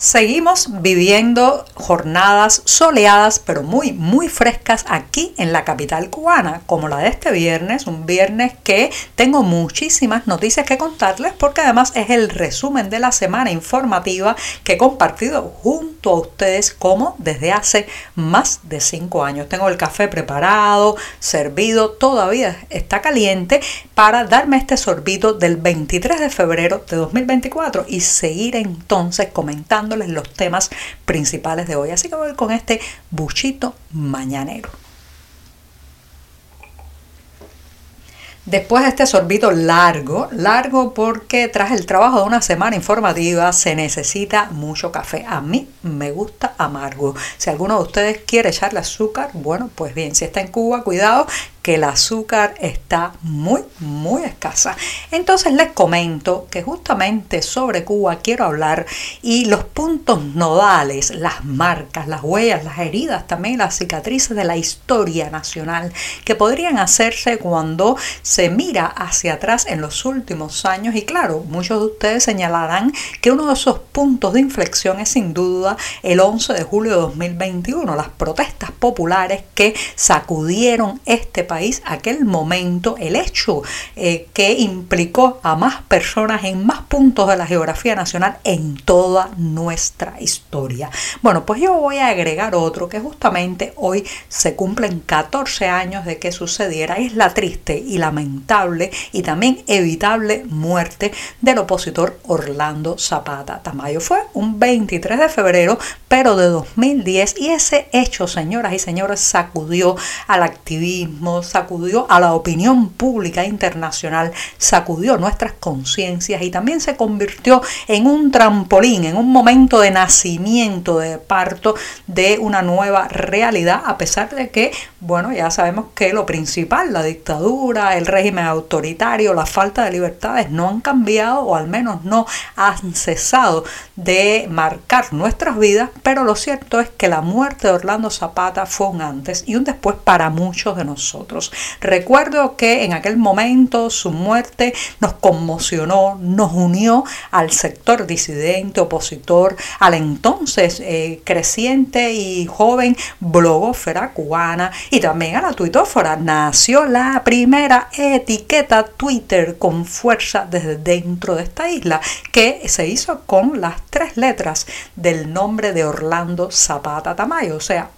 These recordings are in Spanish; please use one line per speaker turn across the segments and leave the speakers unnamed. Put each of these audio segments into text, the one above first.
Seguimos viviendo jornadas soleadas pero muy muy frescas aquí en la capital cubana, como la de este viernes, un viernes que tengo muchísimas noticias que contarles porque además es el resumen de la semana informativa que he compartido junto a ustedes como desde hace más de cinco años. Tengo el café preparado, servido, todavía está caliente para darme este sorbito del 23 de febrero de 2024 y seguir entonces comentando los temas principales de hoy. Así que voy con este buchito mañanero. Después de este sorbito largo, largo porque tras el trabajo de una semana informativa se necesita mucho café. A mí me gusta amargo. Si alguno de ustedes quiere echarle azúcar, bueno, pues bien, si está en Cuba, cuidado que el azúcar está muy, muy escasa. Entonces les comento que justamente sobre Cuba quiero hablar y los puntos nodales, las marcas, las huellas, las heridas, también las cicatrices de la historia nacional que podrían hacerse cuando se mira hacia atrás en los últimos años. Y claro, muchos de ustedes señalarán que uno de esos puntos de inflexión es sin duda el 11 de julio de 2021, las protestas populares que sacudieron este país aquel momento, el hecho eh, que implicó a más personas en más puntos de la geografía nacional en toda nuestra historia. Bueno, pues yo voy a agregar otro que justamente hoy se cumplen 14 años de que sucediera. Es la triste y lamentable y también evitable muerte del opositor Orlando Zapata Tamayo. Fue un 23 de febrero, pero de 2010 y ese hecho, señoras y señores, sacudió al activismo, sacudió a la opinión pública internacional, sacudió nuestras conciencias y también se convirtió en un trampolín, en un momento de nacimiento, de parto de una nueva realidad, a pesar de que, bueno, ya sabemos que lo principal, la dictadura, el régimen autoritario, la falta de libertades no han cambiado o al menos no han cesado de marcar nuestras vidas, pero lo cierto es que la muerte de Orlando Zapata fue un antes y un después para muchos de nosotros. Recuerdo que en aquel momento su muerte nos conmocionó, nos unió al sector disidente, opositor, al entonces eh, creciente y joven blogófera cubana y también a la tuitófora. Nació la primera etiqueta Twitter con fuerza desde dentro de esta isla que se hizo con las tres letras del nombre de Orlando Zapata Tamayo, o sea,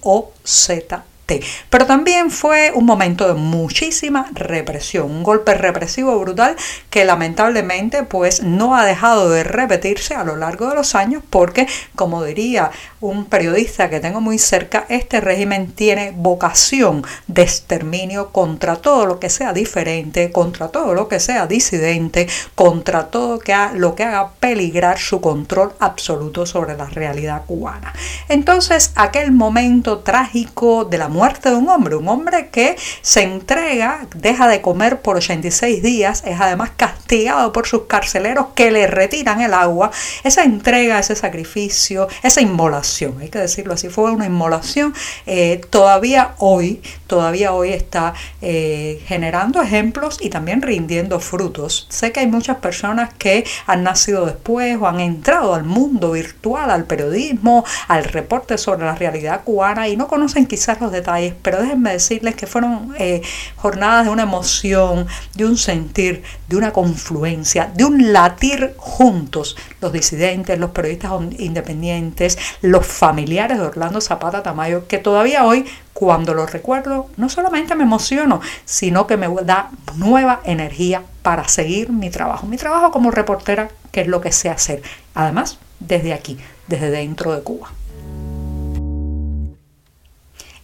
Pero también fue un momento de muchísima represión, un golpe represivo brutal que lamentablemente pues no ha dejado de repetirse a lo largo de los años porque, como diría un periodista que tengo muy cerca, este régimen tiene vocación de exterminio contra todo lo que sea diferente, contra todo lo que sea disidente, contra todo lo que haga peligrar su control absoluto sobre la realidad cubana. Entonces, aquel momento trágico de la muerte muerte de un hombre, un hombre que se entrega, deja de comer por 86 días, es además castigado por sus carceleros que le retiran el agua, esa entrega, ese sacrificio, esa inmolación, hay que decirlo así, fue una inmolación, eh, todavía hoy, todavía hoy está eh, generando ejemplos y también rindiendo frutos. Sé que hay muchas personas que han nacido después o han entrado al mundo virtual, al periodismo, al reporte sobre la realidad cubana y no conocen quizás los detalles pero déjenme decirles que fueron eh, jornadas de una emoción, de un sentir, de una confluencia, de un latir juntos, los disidentes, los periodistas independientes, los familiares de Orlando Zapata Tamayo, que todavía hoy cuando lo recuerdo, no solamente me emociono, sino que me da nueva energía para seguir mi trabajo. Mi trabajo como reportera, que es lo que sé hacer. Además, desde aquí, desde dentro de Cuba.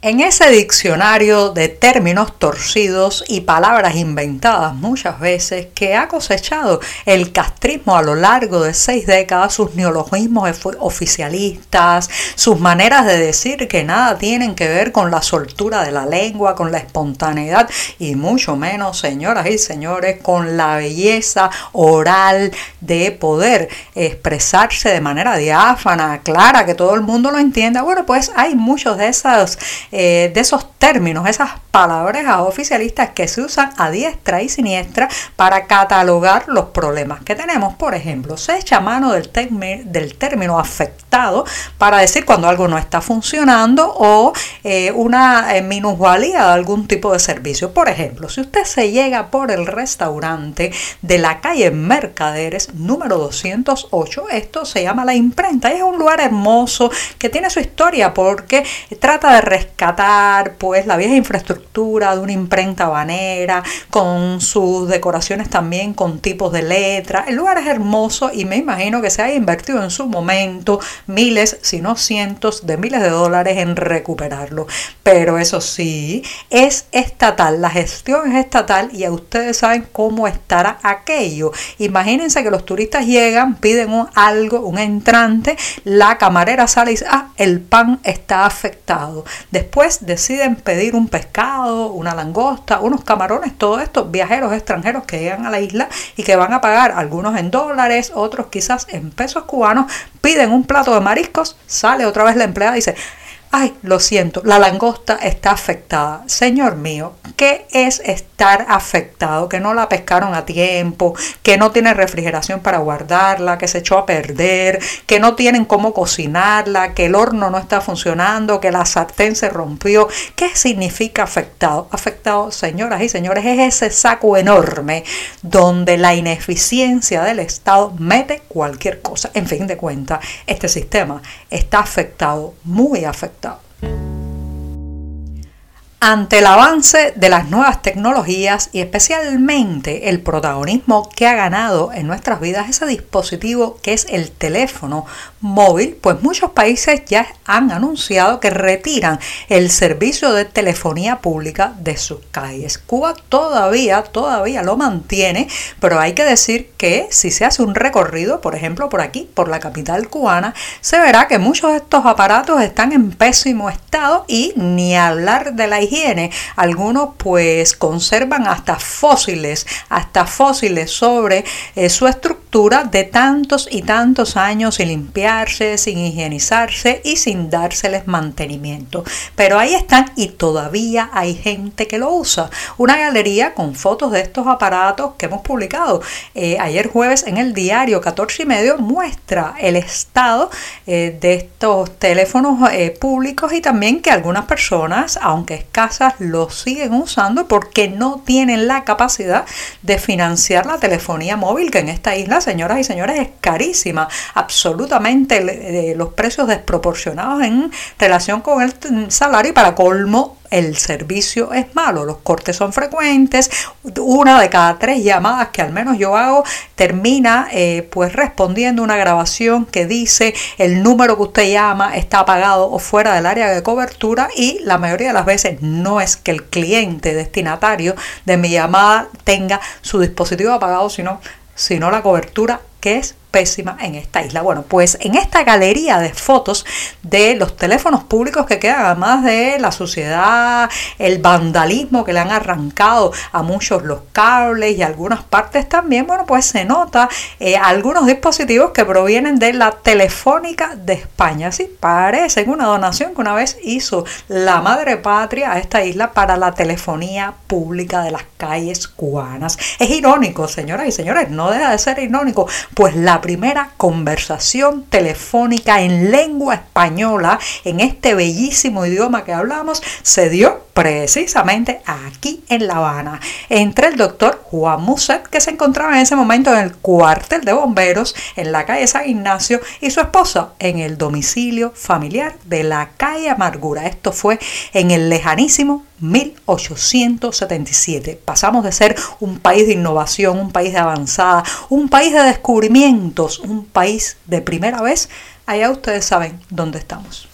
En ese diccionario de términos torcidos y palabras inventadas muchas veces que ha cosechado el castrismo a lo largo de seis décadas, sus neologismos oficialistas, sus maneras de decir que nada tienen que ver con la soltura de la lengua, con la espontaneidad y mucho menos, señoras y señores, con la belleza oral de poder expresarse de manera diáfana, clara, que todo el mundo lo entienda. Bueno, pues hay muchos de esos eh, de esos términos, esas palabras oficialistas que se usan a diestra y siniestra para catalogar los problemas que tenemos. Por ejemplo, se echa mano del, término afectado para decir cuando algo no está funcionando o eh, una eh, minusvalía de algún tipo de servicio. Por ejemplo, si usted se llega por el restaurante de la calle Mercaderes número 208, esto se llama La Imprenta es un lugar hermoso que tiene su historia porque trata de rescatar pues la vieja infraestructura de una imprenta banera con sus decoraciones también con tipos de letra. El lugar es hermoso y me imagino que se haya invertido en su momento miles, si no cientos de miles de dólares en recuperarlo. Pero eso sí, es estatal, la gestión es estatal y ustedes saben cómo estará aquello. Imagínense que los turistas llegan, piden algo, un entrante, la camarera sale y dice, ah, el pan está afectado. Después deciden pedir un pescado, una langosta, unos camarones, todos estos viajeros extranjeros que llegan a la isla y que van a pagar algunos en dólares, otros quizás en pesos cubanos, piden un plato de mariscos, sale otra vez la empleada y dice, ay, lo siento, la langosta está afectada. Señor mío, ¿qué es estar afectado? Que no la pescaron a tiempo, que no tiene refrigeración para guardarla, que se echó a perder, que no tienen cómo cocinarla, que el horno no está funcionando, que la sartén se rompió. ¿Qué significa afectado? Afectado, señoras y señores, es ese saco enorme donde la ineficiencia del Estado mete cualquier cosa. En fin de cuentas, este sistema está afectado, muy afectado Thank you. Ante el avance de las nuevas tecnologías y especialmente el protagonismo que ha ganado en nuestras vidas ese dispositivo que es el teléfono móvil, pues muchos países ya han anunciado que retiran el servicio de telefonía pública de sus calles. Cuba todavía, todavía lo mantiene, pero hay que decir que si se hace un recorrido, por ejemplo, por aquí, por la capital cubana, se verá que muchos de estos aparatos están en pésimo estado y ni hablar de la higiene. Algunos pues conservan hasta fósiles, hasta fósiles sobre eh, su estructura de tantos y tantos años sin limpiarse, sin higienizarse y sin dárseles mantenimiento. Pero ahí están y todavía hay gente que lo usa. Una galería con fotos de estos aparatos que hemos publicado eh, ayer jueves en el diario 14 y medio muestra el estado eh, de estos teléfonos públicos y también que algunas personas, aunque escasas, los siguen usando porque no tienen la capacidad de financiar la telefonía móvil, que en esta isla, señoras y señores, es carísima, absolutamente eh, los precios desproporcionados en relación con el salario y para colmo el servicio es malo, los cortes son frecuentes, una de cada tres llamadas que al menos yo hago termina eh, pues respondiendo una grabación que dice el número que usted llama está apagado o fuera del área de cobertura y la mayoría de las veces no es que el cliente destinatario de mi llamada tenga su dispositivo apagado, sino, sino la cobertura que es pésima en esta isla. Bueno, pues en esta galería de fotos de los teléfonos públicos que quedan, además de la suciedad, el vandalismo que le han arrancado a muchos los cables y algunas partes también, bueno, pues se nota eh, algunos dispositivos que provienen de la Telefónica de España. Sí, parece una donación que una vez hizo la madre patria a esta isla para la telefonía pública de las calles cubanas. Es irónico, señoras y señores, no deja de ser irónico, pues la primera conversación telefónica en lengua española, en este bellísimo idioma que hablamos, se dio precisamente aquí en La Habana, entre el doctor Juan Muset, que se encontraba en ese momento en el cuartel de bomberos en la calle San Ignacio, y su esposa en el domicilio familiar de la calle Amargura. Esto fue en el lejanísimo 1877. Pasamos de ser un país de innovación, un país de avanzada, un país de descubrimientos, un país de primera vez. Allá ustedes saben dónde estamos.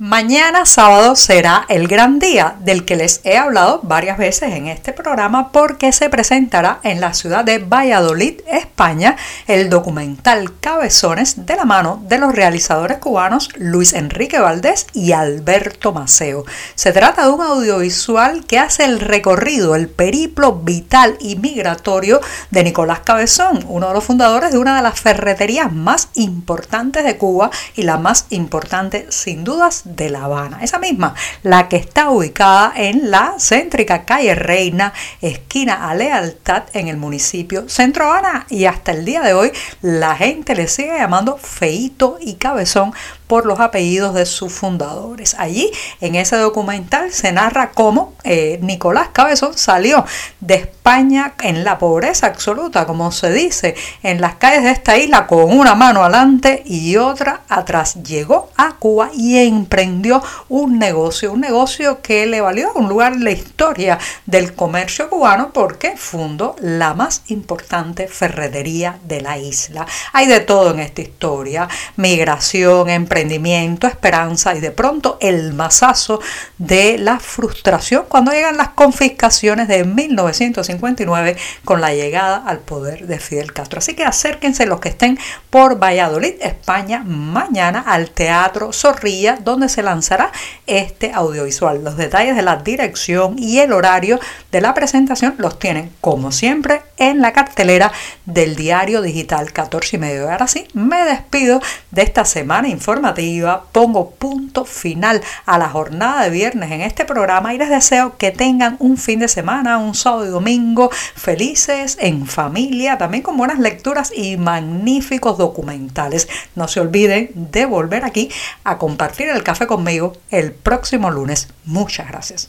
Mañana sábado será el gran día del que les he hablado varias veces en este programa porque se presentará en la ciudad de Valladolid, España, el documental Cabezones de la mano de los realizadores cubanos Luis Enrique Valdés y Alberto Maceo. Se trata de un audiovisual que hace el recorrido, el periplo vital y migratorio de Nicolás Cabezón, uno de los fundadores de una de las ferreterías más importantes de Cuba y la más importante sin dudas de La Habana. Esa misma, la que está ubicada en la céntrica calle Reina, esquina a Lealtad, en el municipio Centro Habana. Y hasta el día de hoy la gente le sigue llamando Feito y Cabezón por los apellidos de sus fundadores. Allí, en ese documental, se narra cómo eh, Nicolás Cabezón salió de España en la pobreza absoluta, como se dice, en las calles de esta isla con una mano adelante y otra atrás. Llegó a Cuba y emprendió un negocio, un negocio que le valió un lugar en la historia del comercio cubano porque fundó la más importante ferretería de la isla. Hay de todo en esta historia, migración, emprendimiento, emprendimiento, esperanza y de pronto el masazo de la frustración cuando llegan las confiscaciones de 1959 con la llegada al poder de Fidel Castro. Así que acérquense los que estén por Valladolid, España, mañana al Teatro Zorrilla, donde se lanzará este audiovisual. Los detalles de la dirección y el horario de la presentación los tienen, como siempre, en la cartelera del diario digital 14 y medio. Ahora sí, me despido de esta semana informativa pongo punto final a la jornada de viernes en este programa y les deseo que tengan un fin de semana, un sábado y domingo felices, en familia, también con buenas lecturas y magníficos documentales. No se olviden de volver aquí a compartir el café conmigo el próximo lunes. Muchas gracias.